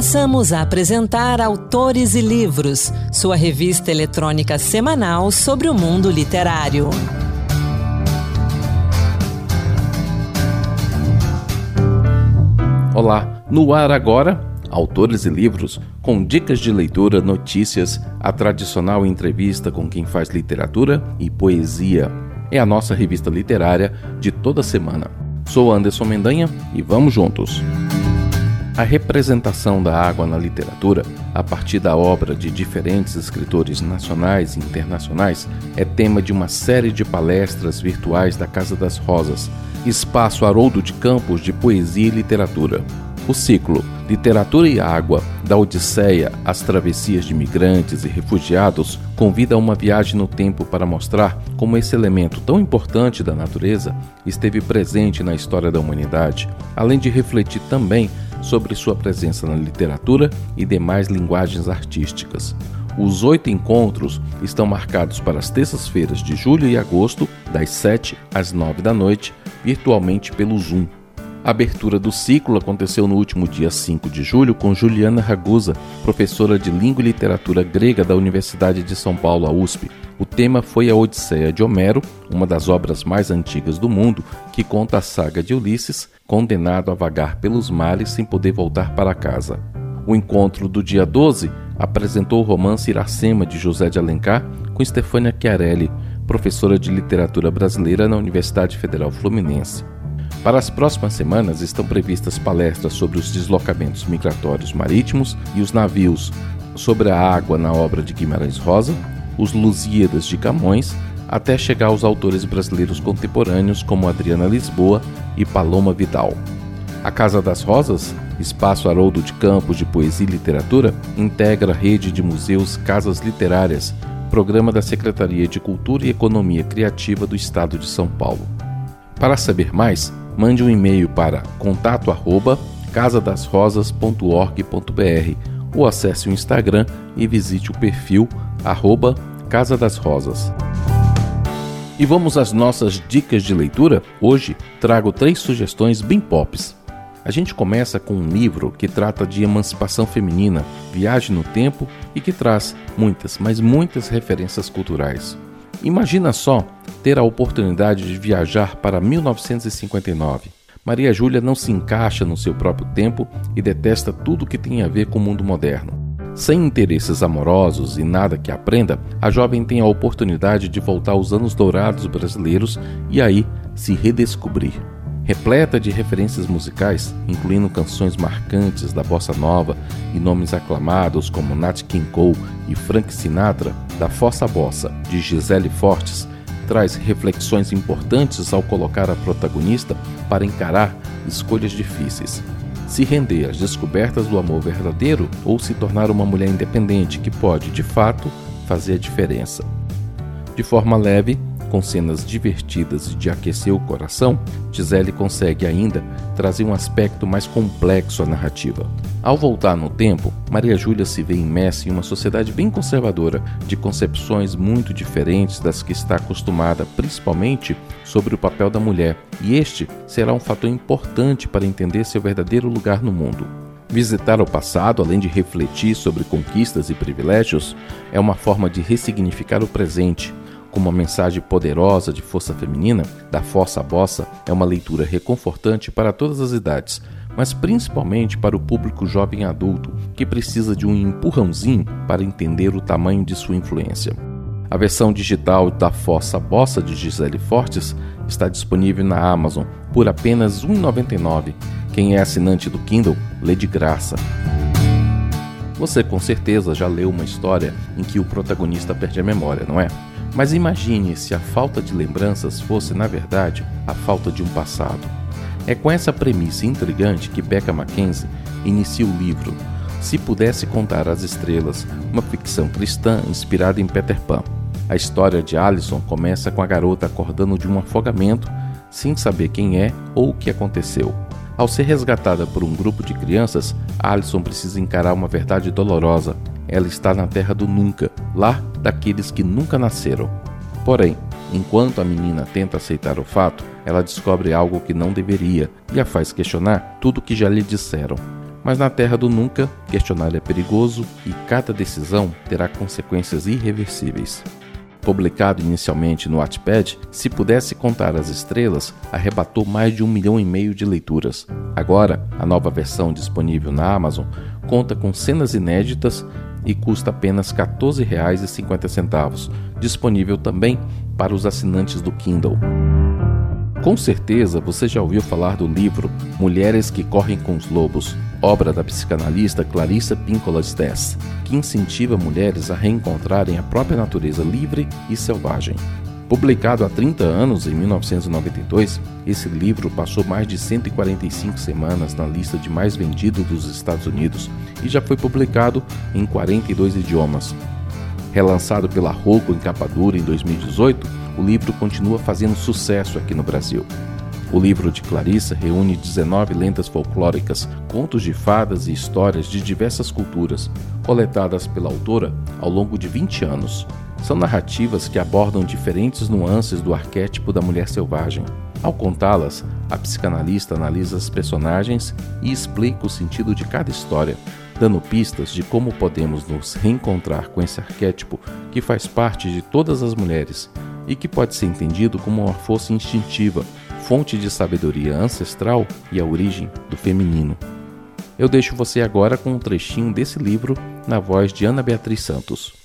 Passamos a apresentar Autores e Livros, sua revista eletrônica semanal sobre o mundo literário. Olá, no ar agora, Autores e Livros, com dicas de leitura, notícias, a tradicional entrevista com quem faz literatura e poesia. É a nossa revista literária de toda semana. Sou Anderson Mendanha e vamos juntos. A representação da água na literatura, a partir da obra de diferentes escritores nacionais e internacionais, é tema de uma série de palestras virtuais da Casa das Rosas, espaço Haroldo de Campos de Poesia e Literatura. O ciclo Literatura e Água, da Odisseia às travessias de migrantes e refugiados, convida a uma viagem no tempo para mostrar como esse elemento tão importante da natureza esteve presente na história da humanidade, além de refletir também sobre sua presença na literatura e demais linguagens artísticas. Os oito encontros estão marcados para as terças-feiras de julho e agosto, das 7 às 9 da noite, virtualmente pelo Zoom. A abertura do ciclo aconteceu no último dia 5 de julho com Juliana Ragusa, professora de Língua e Literatura Grega da Universidade de São Paulo, a USP. O tema foi a Odisseia de Homero, uma das obras mais antigas do mundo, que conta a saga de Ulisses, condenado a vagar pelos mares sem poder voltar para casa. O encontro do dia 12 apresentou o romance Iracema de José de Alencar com Stefania Chiarelli, professora de literatura brasileira na Universidade Federal Fluminense. Para as próximas semanas estão previstas palestras sobre os deslocamentos migratórios marítimos e os navios, sobre a água na obra de Guimarães Rosa, os Lusíadas de Camões, até chegar aos autores brasileiros contemporâneos como Adriana Lisboa e Paloma Vidal. A Casa das Rosas, espaço Haroldo de Campos de Poesia e Literatura, integra a rede de museus Casas Literárias, programa da Secretaria de Cultura e Economia Criativa do Estado de São Paulo. Para saber mais, mande um e-mail para contato@casadasrosas.org.br ou acesse o Instagram e visite o perfil arroba Casa das Rosas. E vamos às nossas dicas de leitura? Hoje trago três sugestões bem pops. A gente começa com um livro que trata de emancipação feminina, viagem no tempo e que traz muitas, mas muitas referências culturais. Imagina só ter a oportunidade de viajar para 1959. Maria Júlia não se encaixa no seu próprio tempo e detesta tudo que tem a ver com o mundo moderno. Sem interesses amorosos e nada que aprenda, a jovem tem a oportunidade de voltar aos anos dourados brasileiros e aí se redescobrir. Repleta de referências musicais, incluindo canções marcantes da bossa nova e nomes aclamados como Nat King Cole e Frank Sinatra, da Fossa Bossa, de Gisele Fortes, traz reflexões importantes ao colocar a protagonista para encarar escolhas difíceis. Se render às descobertas do amor verdadeiro ou se tornar uma mulher independente que pode, de fato, fazer a diferença. De forma leve, com cenas divertidas de aquecer o coração, Gisele consegue ainda trazer um aspecto mais complexo à narrativa. Ao voltar no tempo, Maria Júlia se vê imersa em uma sociedade bem conservadora, de concepções muito diferentes das que está acostumada, principalmente sobre o papel da mulher, e este será um fator importante para entender seu verdadeiro lugar no mundo. Visitar o passado, além de refletir sobre conquistas e privilégios, é uma forma de ressignificar o presente, como uma mensagem poderosa de força feminina, da Força Bossa é uma leitura reconfortante para todas as idades, mas principalmente para o público jovem adulto que precisa de um empurrãozinho para entender o tamanho de sua influência. A versão digital da Força Bossa de Gisele Fortes está disponível na Amazon por apenas R$ 1,99. Quem é assinante do Kindle lê de graça. Você com certeza já leu uma história em que o protagonista perde a memória, não é? Mas imagine se a falta de lembranças fosse, na verdade, a falta de um passado. É com essa premissa intrigante que Becca Mackenzie inicia o livro Se Pudesse Contar as Estrelas, uma ficção cristã inspirada em Peter Pan. A história de Alison começa com a garota acordando de um afogamento sem saber quem é ou o que aconteceu. Ao ser resgatada por um grupo de crianças, Alison precisa encarar uma verdade dolorosa. Ela está na terra do nunca, lá daqueles que nunca nasceram. Porém, enquanto a menina tenta aceitar o fato, ela descobre algo que não deveria e a faz questionar tudo o que já lhe disseram. Mas na terra do nunca, questionar é perigoso e cada decisão terá consequências irreversíveis. Publicado inicialmente no Wattpad, Se Pudesse Contar as Estrelas arrebatou mais de um milhão e meio de leituras. Agora, a nova versão disponível na Amazon conta com cenas inéditas e custa apenas R$ 14,50, disponível também para os assinantes do Kindle. Com certeza você já ouviu falar do livro Mulheres que Correm com os Lobos, obra da psicanalista Clarissa Pinkola Stess, que incentiva mulheres a reencontrarem a própria natureza livre e selvagem. Publicado há 30 anos, em 1992, esse livro passou mais de 145 semanas na lista de mais vendidos dos Estados Unidos e já foi publicado em 42 idiomas. Relançado pela Rocco em capa dura em 2018, o livro continua fazendo sucesso aqui no Brasil. O livro de Clarissa reúne 19 lendas folclóricas, contos de fadas e histórias de diversas culturas, coletadas pela autora ao longo de 20 anos. São narrativas que abordam diferentes nuances do arquétipo da mulher selvagem. Ao contá-las, a psicanalista analisa as personagens e explica o sentido de cada história, dando pistas de como podemos nos reencontrar com esse arquétipo que faz parte de todas as mulheres e que pode ser entendido como uma força instintiva, fonte de sabedoria ancestral e a origem do feminino. Eu deixo você agora com um trechinho desse livro na voz de Ana Beatriz Santos.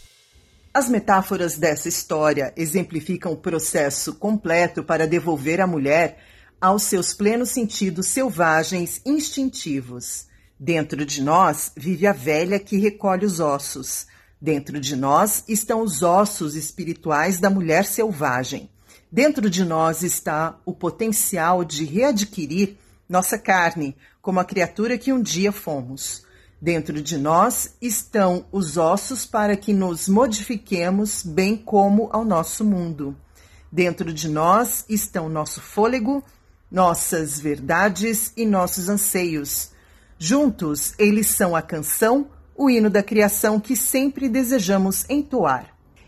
As metáforas dessa história exemplificam o processo completo para devolver a mulher aos seus plenos sentidos selvagens instintivos. Dentro de nós vive a velha que recolhe os ossos, Dentro de nós estão os ossos espirituais da mulher selvagem. Dentro de nós está o potencial de readquirir nossa carne como a criatura que um dia fomos. Dentro de nós estão os ossos para que nos modifiquemos bem como ao nosso mundo. Dentro de nós estão nosso fôlego, nossas verdades e nossos anseios. Juntos, eles são a canção o hino da criação que sempre desejamos entoar.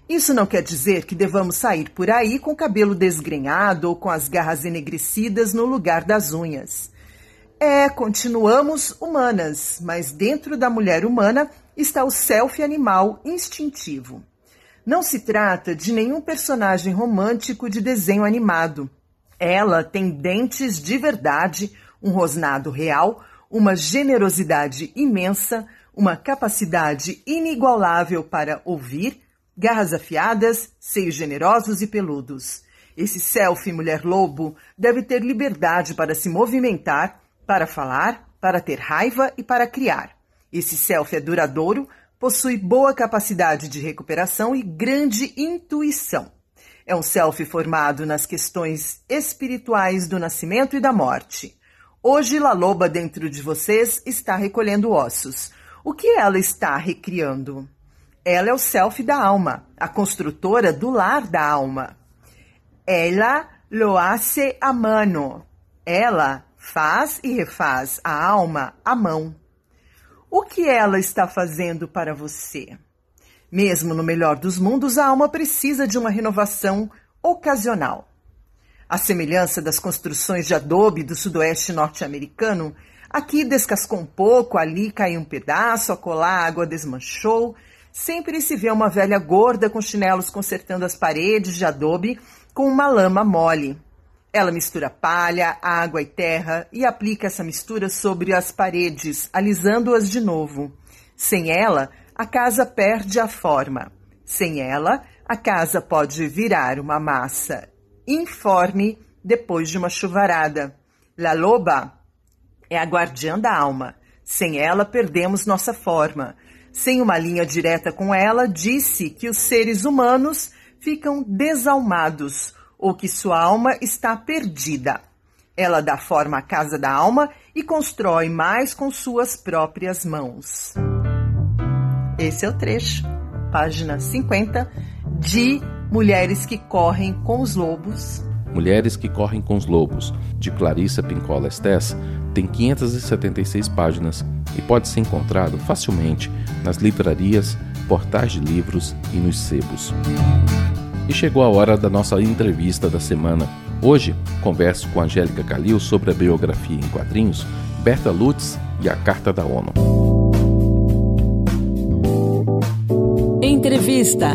Isso não quer dizer que devamos sair por aí com o cabelo desgrenhado ou com as garras enegrecidas no lugar das unhas. É, continuamos humanas, mas dentro da mulher humana está o self animal instintivo. Não se trata de nenhum personagem romântico de desenho animado. Ela tem dentes de verdade, um rosnado real, uma generosidade imensa, uma capacidade inigualável para ouvir, garras afiadas, seios generosos e peludos. Esse selfie mulher-lobo deve ter liberdade para se movimentar, para falar, para ter raiva e para criar. Esse selfie é duradouro, possui boa capacidade de recuperação e grande intuição. É um selfie formado nas questões espirituais do nascimento e da morte. Hoje, La Loba dentro de vocês está recolhendo ossos. O que ela está recriando? Ela é o self da alma, a construtora do lar da alma. Ela lo hace a mano. Ela faz e refaz a alma à mão. O que ela está fazendo para você? Mesmo no melhor dos mundos, a alma precisa de uma renovação ocasional. A semelhança das construções de adobe do sudoeste norte-americano, Aqui descascou um pouco, ali caiu um pedaço, acolá a água desmanchou. Sempre se vê uma velha gorda com chinelos consertando as paredes de adobe com uma lama mole. Ela mistura palha, água e terra e aplica essa mistura sobre as paredes, alisando-as de novo. Sem ela, a casa perde a forma. Sem ela, a casa pode virar uma massa informe depois de uma chuvarada. La loba é a guardiã da alma. Sem ela, perdemos nossa forma. Sem uma linha direta com ela, disse que os seres humanos ficam desalmados ou que sua alma está perdida. Ela dá forma à casa da alma e constrói mais com suas próprias mãos. Esse é o trecho, página 50, de Mulheres que Correm com os Lobos. Mulheres que Correm com os Lobos, de Clarissa Pincola Estes, tem 576 páginas e pode ser encontrado facilmente nas livrarias, portais de livros e nos sebos. E chegou a hora da nossa entrevista da semana. Hoje, converso com Angélica Calil sobre a biografia em quadrinhos Berta Lutz e a Carta da ONU. Entrevista.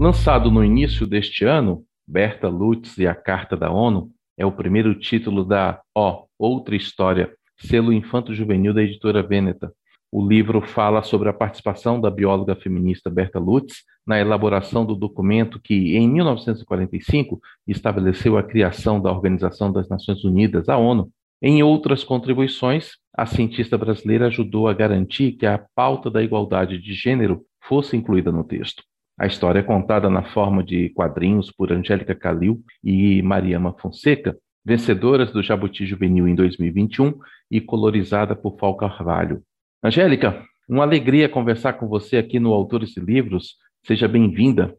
Lançado no início deste ano, Berta Lutz e a Carta da ONU é o primeiro título da Ó, Outra História, selo infanto-juvenil da editora Veneta. O livro fala sobre a participação da bióloga feminista Berta Lutz na elaboração do documento que, em 1945, estabeleceu a criação da Organização das Nações Unidas, a ONU. Em outras contribuições, a cientista brasileira ajudou a garantir que a pauta da igualdade de gênero fosse incluída no texto. A história é contada na forma de quadrinhos por Angélica Calil e Mariama Fonseca, vencedoras do Jabuti Juvenil em 2021 e colorizada por Fal Carvalho. Angélica, uma alegria conversar com você aqui no Autores e Livros. Seja bem-vinda.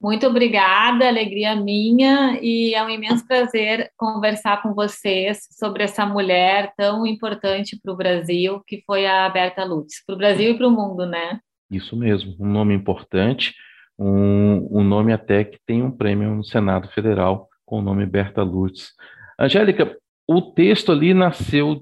Muito obrigada, alegria minha, e é um imenso prazer conversar com vocês sobre essa mulher tão importante para o Brasil, que foi a Berta Lutz, para o Brasil e para o mundo, né? Isso mesmo, um nome importante um, um nome até que tem um prêmio no Senado Federal com o nome Berta Lutz. Angélica, o texto ali nasceu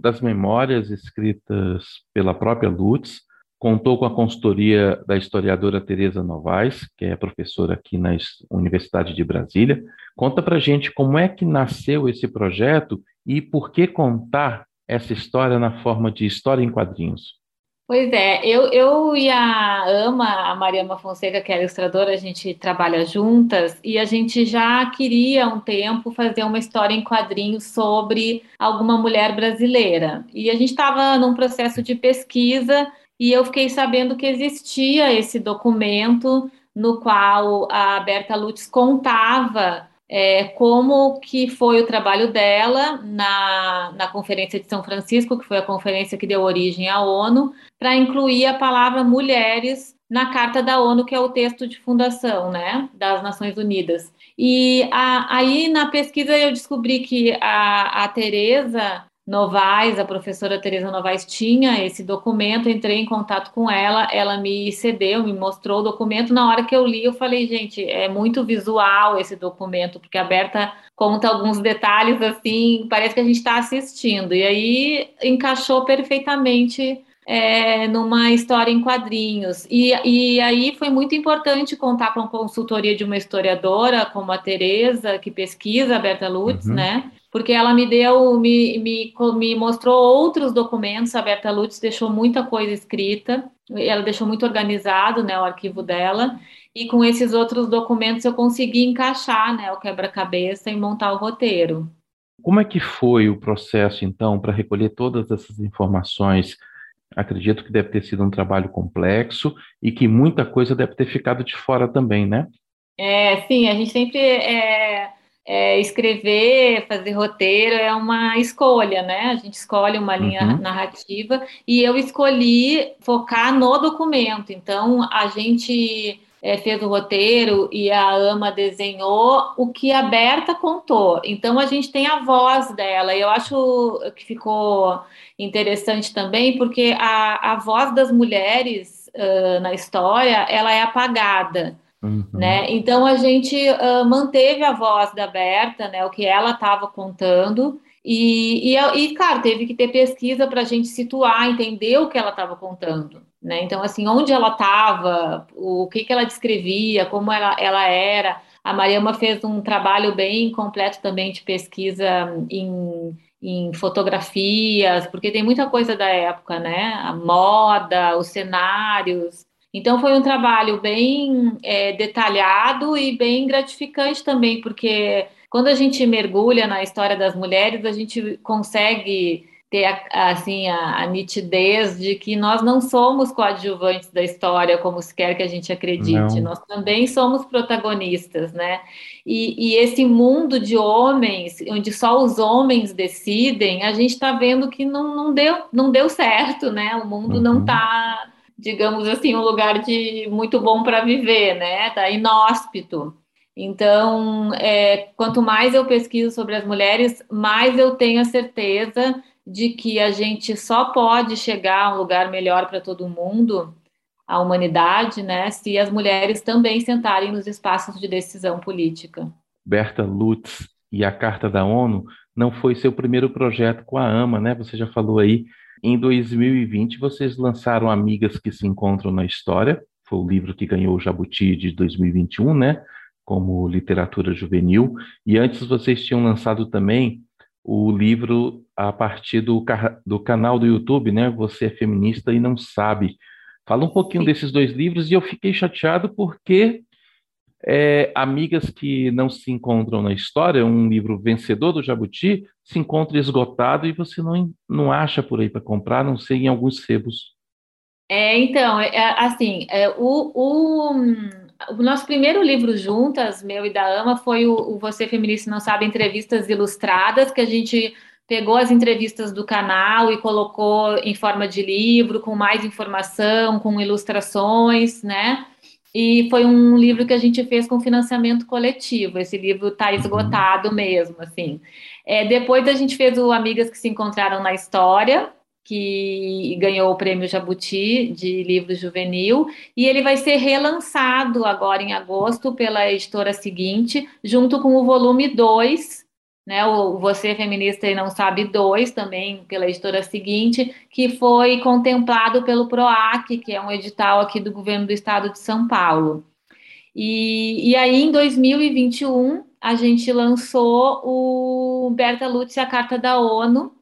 das memórias escritas pela própria Lutz, contou com a consultoria da historiadora Tereza Novaes, que é professora aqui na Universidade de Brasília. Conta para gente como é que nasceu esse projeto e por que contar essa história na forma de história em quadrinhos. Pois é, eu, eu e a Ama, a Mariama Fonseca, que é ilustradora, a gente trabalha juntas e a gente já queria há um tempo fazer uma história em quadrinhos sobre alguma mulher brasileira. E a gente estava num processo de pesquisa e eu fiquei sabendo que existia esse documento no qual a Berta Lutz contava é, como que foi o trabalho dela na, na Conferência de São Francisco, que foi a conferência que deu origem à ONU, para incluir a palavra mulheres na Carta da ONU, que é o texto de fundação né, das Nações Unidas. E a, aí, na pesquisa, eu descobri que a, a Tereza Novaes, a professora Teresa Novaes tinha esse documento, entrei em contato com ela, ela me cedeu, me mostrou o documento. Na hora que eu li, eu falei, gente, é muito visual esse documento, porque a Berta conta alguns detalhes assim, parece que a gente está assistindo. E aí encaixou perfeitamente é, numa história em quadrinhos. E, e aí foi muito importante contar com a consultoria de uma historiadora como a Teresa, que pesquisa a Berta Lutz, uhum. né? porque ela me deu, me, me, me mostrou outros documentos, a Berta Lutz deixou muita coisa escrita, ela deixou muito organizado, né, o arquivo dela, e com esses outros documentos eu consegui encaixar, né, o quebra-cabeça e montar o roteiro. Como é que foi o processo, então, para recolher todas essas informações? Acredito que deve ter sido um trabalho complexo e que muita coisa deve ter ficado de fora também, né? É, sim, a gente sempre é, é, escrever, fazer roteiro é uma escolha, né? A gente escolhe uma linha uhum. narrativa e eu escolhi focar no documento. Então, a gente é, fez o roteiro e a Ama desenhou o que a Berta contou. Então, a gente tem a voz dela. E eu acho que ficou interessante também, porque a, a voz das mulheres uh, na história, ela é apagada. Uhum. Né? Então a gente uh, manteve a voz da Berta, né, o que ela estava contando, e, e, e, claro, teve que ter pesquisa para a gente situar, entender o que ela estava contando. Né? Então, assim, onde ela estava, o que, que ela descrevia, como ela, ela era. A Mariama fez um trabalho bem completo também de pesquisa em, em fotografias, porque tem muita coisa da época, né? A moda, os cenários. Então foi um trabalho bem é, detalhado e bem gratificante também, porque quando a gente mergulha na história das mulheres, a gente consegue ter a, assim a, a, nitidez de que nós não somos coadjuvantes da história como se quer que a gente acredite, não. nós também somos protagonistas, né? E, e, esse mundo de homens, onde só os homens decidem, a gente está vendo que não, não, deu, não deu certo, né? O mundo uhum. não está digamos assim, um lugar de muito bom para viver, né? Tá inóspito. Então, é, quanto mais eu pesquiso sobre as mulheres, mais eu tenho a certeza de que a gente só pode chegar a um lugar melhor para todo mundo, a humanidade, né, se as mulheres também sentarem nos espaços de decisão política. Berta Lutz e a Carta da ONU não foi seu primeiro projeto com a AMA, né? Você já falou aí. Em 2020, vocês lançaram Amigas que se Encontram na História, foi o livro que ganhou o Jabuti de 2021, né? Como literatura juvenil. E antes vocês tinham lançado também o livro a partir do, do canal do YouTube, né? Você é feminista e não sabe. Fala um pouquinho Sim. desses dois livros e eu fiquei chateado porque é, Amigas que não se encontram na história, um livro vencedor do Jabuti, se encontra esgotado e você não, não acha por aí para comprar, não sei em alguns sebos. É, então, é, é assim, é, o, o, o, nosso primeiro livro juntas, meu e da Ama, foi o, o Você Feminista Não Sabe Entrevistas Ilustradas, que a gente pegou as entrevistas do canal e colocou em forma de livro, com mais informação, com ilustrações, né? E foi um livro que a gente fez com financiamento coletivo. Esse livro está uhum. esgotado mesmo, assim. É, depois a gente fez o Amigas que se encontraram na história, que ganhou o prêmio Jabuti de livro juvenil, e ele vai ser relançado agora em agosto pela editora seguinte, junto com o volume 2, né, o Você Feminista e Não Sabe 2, também pela editora seguinte, que foi contemplado pelo PROAC, que é um edital aqui do governo do estado de São Paulo. E, e aí, em 2021, a gente lançou o Berta Lutz, a Carta da ONU,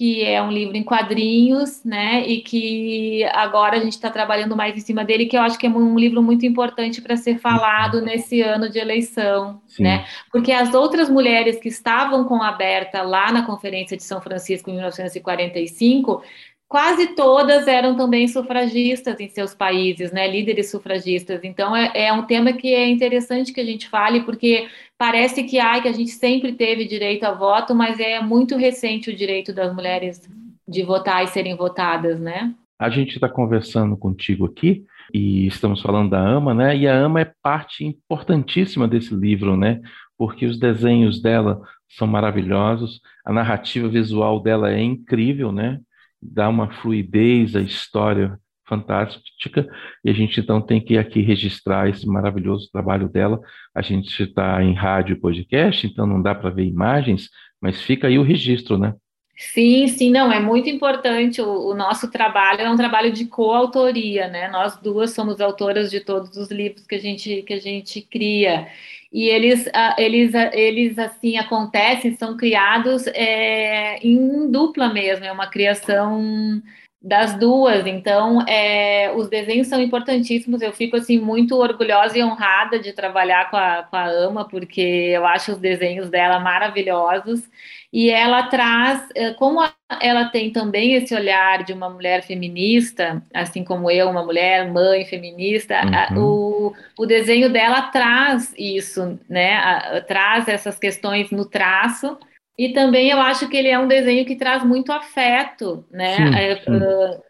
que é um livro em quadrinhos, né? E que agora a gente está trabalhando mais em cima dele, que eu acho que é um livro muito importante para ser falado uhum. nesse ano de eleição, Sim. né? Porque as outras mulheres que estavam com a Berta lá na Conferência de São Francisco em 1945 quase todas eram também sufragistas em seus países, né, líderes sufragistas. Então é, é, um tema que é interessante que a gente fale, porque parece que, ai, que a gente sempre teve direito a voto, mas é muito recente o direito das mulheres de votar e serem votadas, né? A gente está conversando contigo aqui e estamos falando da AMA, né? E a AMA é parte importantíssima desse livro, né? Porque os desenhos dela são maravilhosos, a narrativa visual dela é incrível, né? Dá uma fluidez à história fantástica, e a gente então tem que aqui registrar esse maravilhoso trabalho dela. A gente está em rádio e podcast, então não dá para ver imagens, mas fica aí o registro, né? Sim, sim, não, é muito importante. O, o, nosso trabalho é um trabalho de coautoria, né? Nós duas somos autoras de todos os livros que a gente, que a gente cria e eles, eles, eles assim acontecem, são criados é, em dupla mesmo, é uma criação das duas. Então, é, os desenhos são importantíssimos. Eu fico assim muito orgulhosa e honrada de trabalhar com a, com a Ama, porque eu acho os desenhos dela maravilhosos e ela traz, eh, como ela tem também esse olhar de uma mulher feminista, assim como eu, uma mulher mãe feminista, uhum. o, o desenho dela traz isso, né? traz essas questões no traço. E também eu acho que ele é um desenho que traz muito afeto, né? Sim, é, sim. Uh,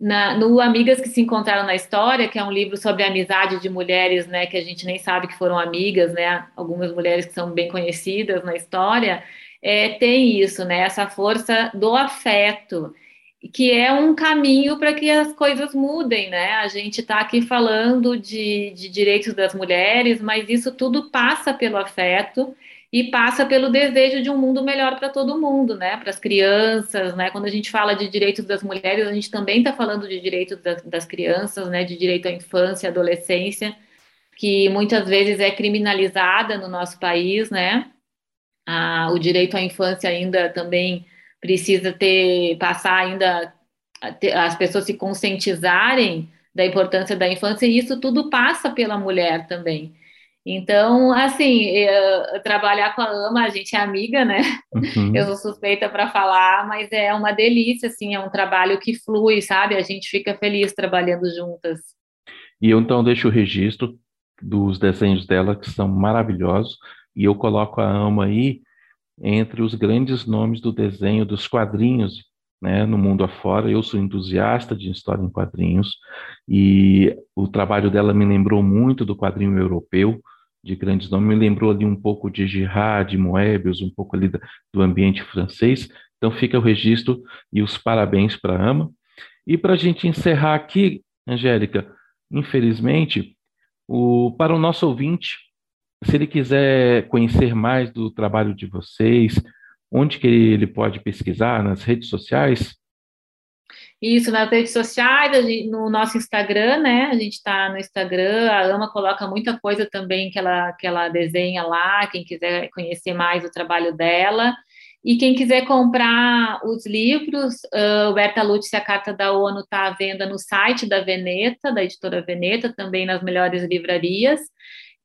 na, no Amigas que se encontraram na história, que é um livro sobre a amizade de mulheres, né, que a gente nem sabe que foram amigas, né, algumas mulheres que são bem conhecidas na história, é, tem isso, né? Essa força do afeto, que é um caminho para que as coisas mudem, né? A gente está aqui falando de, de direitos das mulheres, mas isso tudo passa pelo afeto e passa pelo desejo de um mundo melhor para todo mundo, né? Para as crianças, né? Quando a gente fala de direitos das mulheres, a gente também está falando de direitos das, das, crianças, né? De direito à infância, adolescência, que muitas vezes é criminalizada no nosso país, né? Ah, o direito à infância ainda também precisa ter passar ainda as pessoas se conscientizarem da importância da infância e isso tudo passa pela mulher também. Então, assim, eu, trabalhar com a Ama, a gente é amiga, né? Uhum. Eu sou suspeita para falar, mas é uma delícia, assim, é um trabalho que flui, sabe? A gente fica feliz trabalhando juntas. E eu então deixo o registro dos desenhos dela, que são maravilhosos. E eu coloco a Ama aí entre os grandes nomes do desenho, dos quadrinhos, né, no mundo afora. Eu sou entusiasta de história em quadrinhos e o trabalho dela me lembrou muito do quadrinho europeu, de grandes nomes, me lembrou ali um pouco de Girard, de Moebius, um pouco ali do ambiente francês. Então fica o registro e os parabéns para a AMA. E para a gente encerrar aqui, Angélica, infelizmente, o, para o nosso ouvinte, se ele quiser conhecer mais do trabalho de vocês, onde que ele pode pesquisar? Nas redes sociais? Isso, nas redes sociais, no nosso Instagram, né? A gente está no Instagram, a Ama coloca muita coisa também que ela, que ela desenha lá, quem quiser conhecer mais o trabalho dela. E quem quiser comprar os livros, uh, Berta Lutz, a Carta da ONU está à venda no site da Veneta, da editora Veneta, também nas melhores livrarias.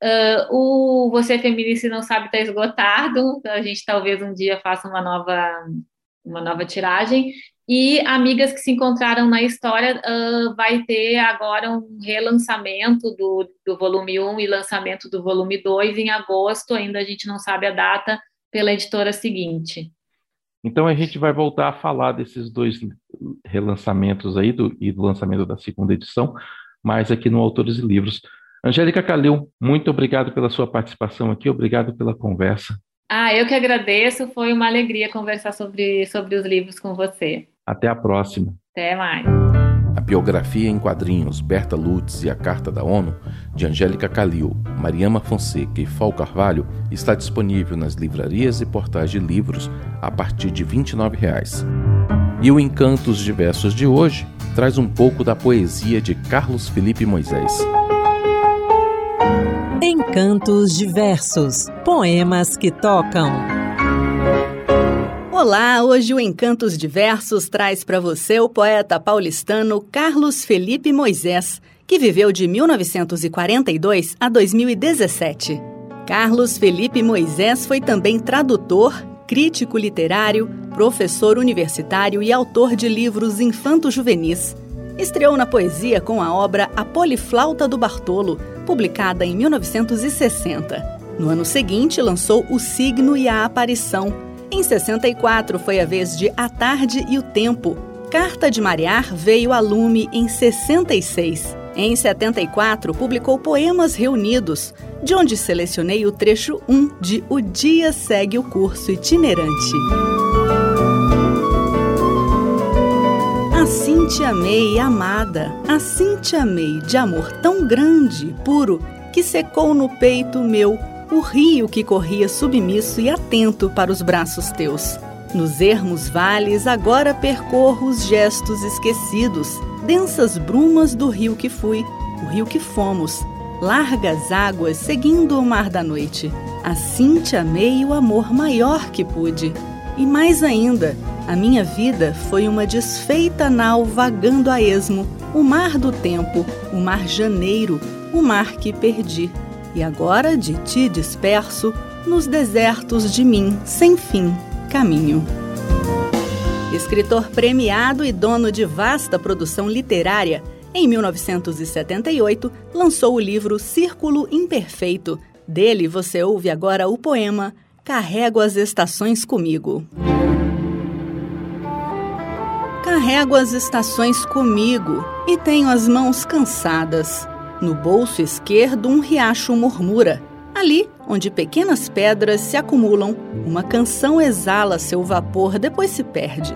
Uh, o Você é Feminista e Não Sabe está esgotado, a gente talvez um dia faça uma nova, uma nova tiragem. E Amigas que se encontraram na história uh, vai ter agora um relançamento do, do volume 1 e lançamento do volume 2 em agosto, ainda a gente não sabe a data, pela editora seguinte. Então a gente vai voltar a falar desses dois relançamentos aí do, e do lançamento da segunda edição, mais aqui no Autores e Livros. Angélica Calil, muito obrigado pela sua participação aqui, obrigado pela conversa. Ah, eu que agradeço, foi uma alegria conversar sobre, sobre os livros com você. Até a próxima. Até mais. A biografia em quadrinhos Berta Lutz e a Carta da ONU, de Angélica Calil, Mariama Fonseca e Fal Carvalho, está disponível nas livrarias e portais de livros a partir de R$ 29,00. E o Encantos Diversos de hoje traz um pouco da poesia de Carlos Felipe Moisés. Encantos Diversos Poemas que tocam. Olá, hoje o Encantos Diversos traz para você o poeta paulistano Carlos Felipe Moisés, que viveu de 1942 a 2017. Carlos Felipe Moisés foi também tradutor, crítico literário, professor universitário e autor de livros infanto-juvenis. Estreou na poesia com a obra A Poliflauta do Bartolo, publicada em 1960. No ano seguinte, lançou O Signo e a Aparição. Em 64, foi a vez de A Tarde e o Tempo. Carta de Mariar veio a lume em 66. Em 74, publicou Poemas Reunidos, de onde selecionei o trecho 1 de O Dia Segue o Curso Itinerante. Assim te amei, amada, assim te amei, de amor tão grande, puro, que secou no peito meu o rio que corria submisso e atento para os braços teus. Nos ermos vales agora percorro os gestos esquecidos, densas brumas do rio que fui, o rio que fomos, largas águas seguindo o mar da noite. Assim te amei o amor maior que pude. E mais ainda, a minha vida foi uma desfeita nau vagando a esmo, o mar do tempo, o mar janeiro, o mar que perdi. E agora de ti disperso, nos desertos de mim, sem fim, caminho. Escritor premiado e dono de vasta produção literária, em 1978 lançou o livro Círculo Imperfeito. Dele você ouve agora o poema Carrego as Estações Comigo. Carrego as estações comigo e tenho as mãos cansadas. No bolso esquerdo, um riacho murmura. Ali, onde pequenas pedras se acumulam, uma canção exala seu vapor, depois se perde.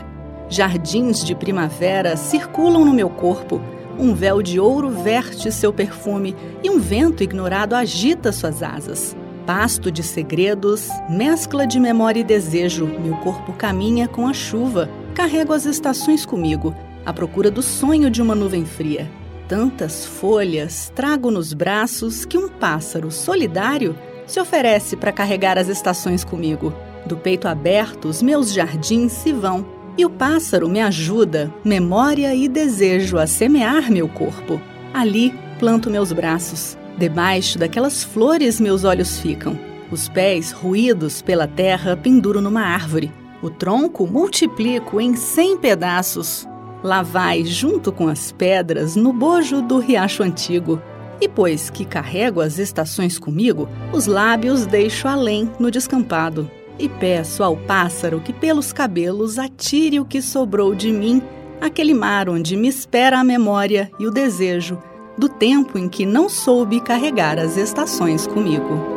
Jardins de primavera circulam no meu corpo. Um véu de ouro verte seu perfume e um vento ignorado agita suas asas. Pasto de segredos, mescla de memória e desejo, meu corpo caminha com a chuva Carrego as estações comigo, à procura do sonho de uma nuvem fria. Tantas folhas trago nos braços que um pássaro solidário se oferece para carregar as estações comigo. Do peito aberto, os meus jardins se vão e o pássaro me ajuda, memória e desejo a semear meu corpo. Ali planto meus braços. Debaixo daquelas flores meus olhos ficam. Os pés, ruídos pela terra, penduro numa árvore. O tronco multiplico em cem pedaços. Lá vai, junto com as pedras, no bojo do riacho antigo. E pois que carrego as estações comigo, os lábios deixo além no descampado. E peço ao pássaro que pelos cabelos atire o que sobrou de mim, aquele mar onde me espera a memória e o desejo do tempo em que não soube carregar as estações comigo.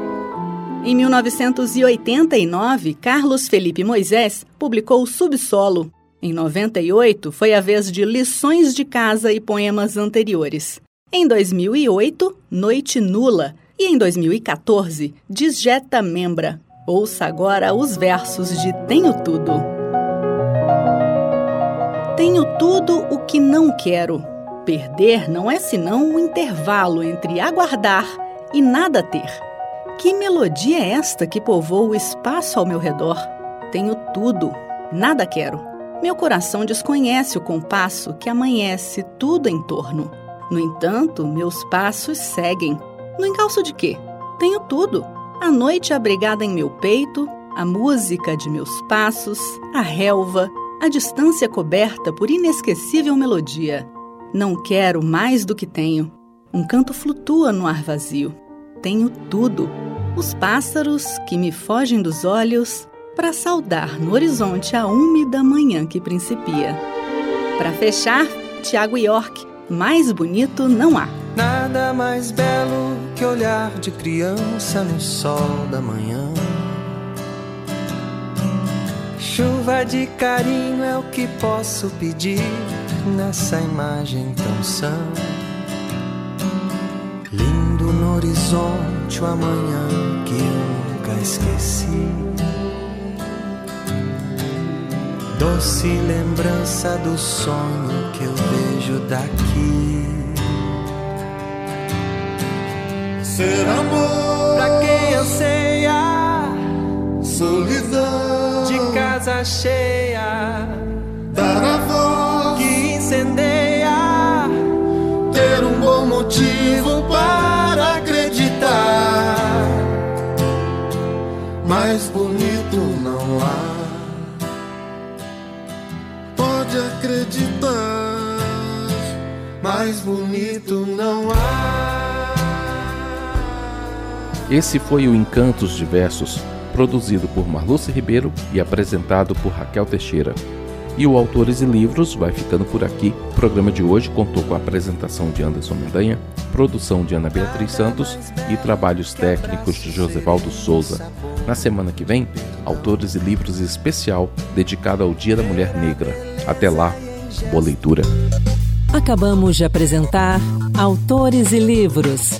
Em 1989, Carlos Felipe Moisés publicou Subsolo. Em 98, foi a vez de Lições de Casa e Poemas Anteriores. Em 2008, Noite Nula. E em 2014, Disjeta Membra. Ouça agora os versos de Tenho Tudo. Tenho tudo o que não quero. Perder não é senão um intervalo entre aguardar e nada ter. Que melodia é esta que povoa o espaço ao meu redor? Tenho tudo, nada quero. Meu coração desconhece o compasso que amanhece tudo em torno. No entanto, meus passos seguem. No encalço de quê? Tenho tudo. A noite abrigada em meu peito, a música de meus passos, a relva, a distância coberta por inesquecível melodia. Não quero mais do que tenho. Um canto flutua no ar vazio. Tenho tudo os pássaros que me fogem dos olhos para saudar no horizonte a úmida manhã que principia. Para fechar, Tiago York, mais bonito não há. Nada mais belo que olhar de criança no sol da manhã. Chuva de carinho é o que posso pedir nessa imagem tão sã. Lindo no horizonte o amanhã que nunca esqueci. Doce lembrança do sonho que eu vejo daqui. Ser amor. Pra quem anseia, solidão. de casa cheia, dar a voz Esse foi o Encantos de Versos, produzido por Marluce Ribeiro e apresentado por Raquel Teixeira. E o Autores e Livros vai ficando por aqui. O programa de hoje contou com a apresentação de Anderson Mendanha, produção de Ana Beatriz Santos e trabalhos técnicos de Josevaldo Souza. Na semana que vem, Autores e Livros especial dedicado ao Dia da Mulher Negra. Até lá, boa leitura. Acabamos de apresentar Autores e Livros,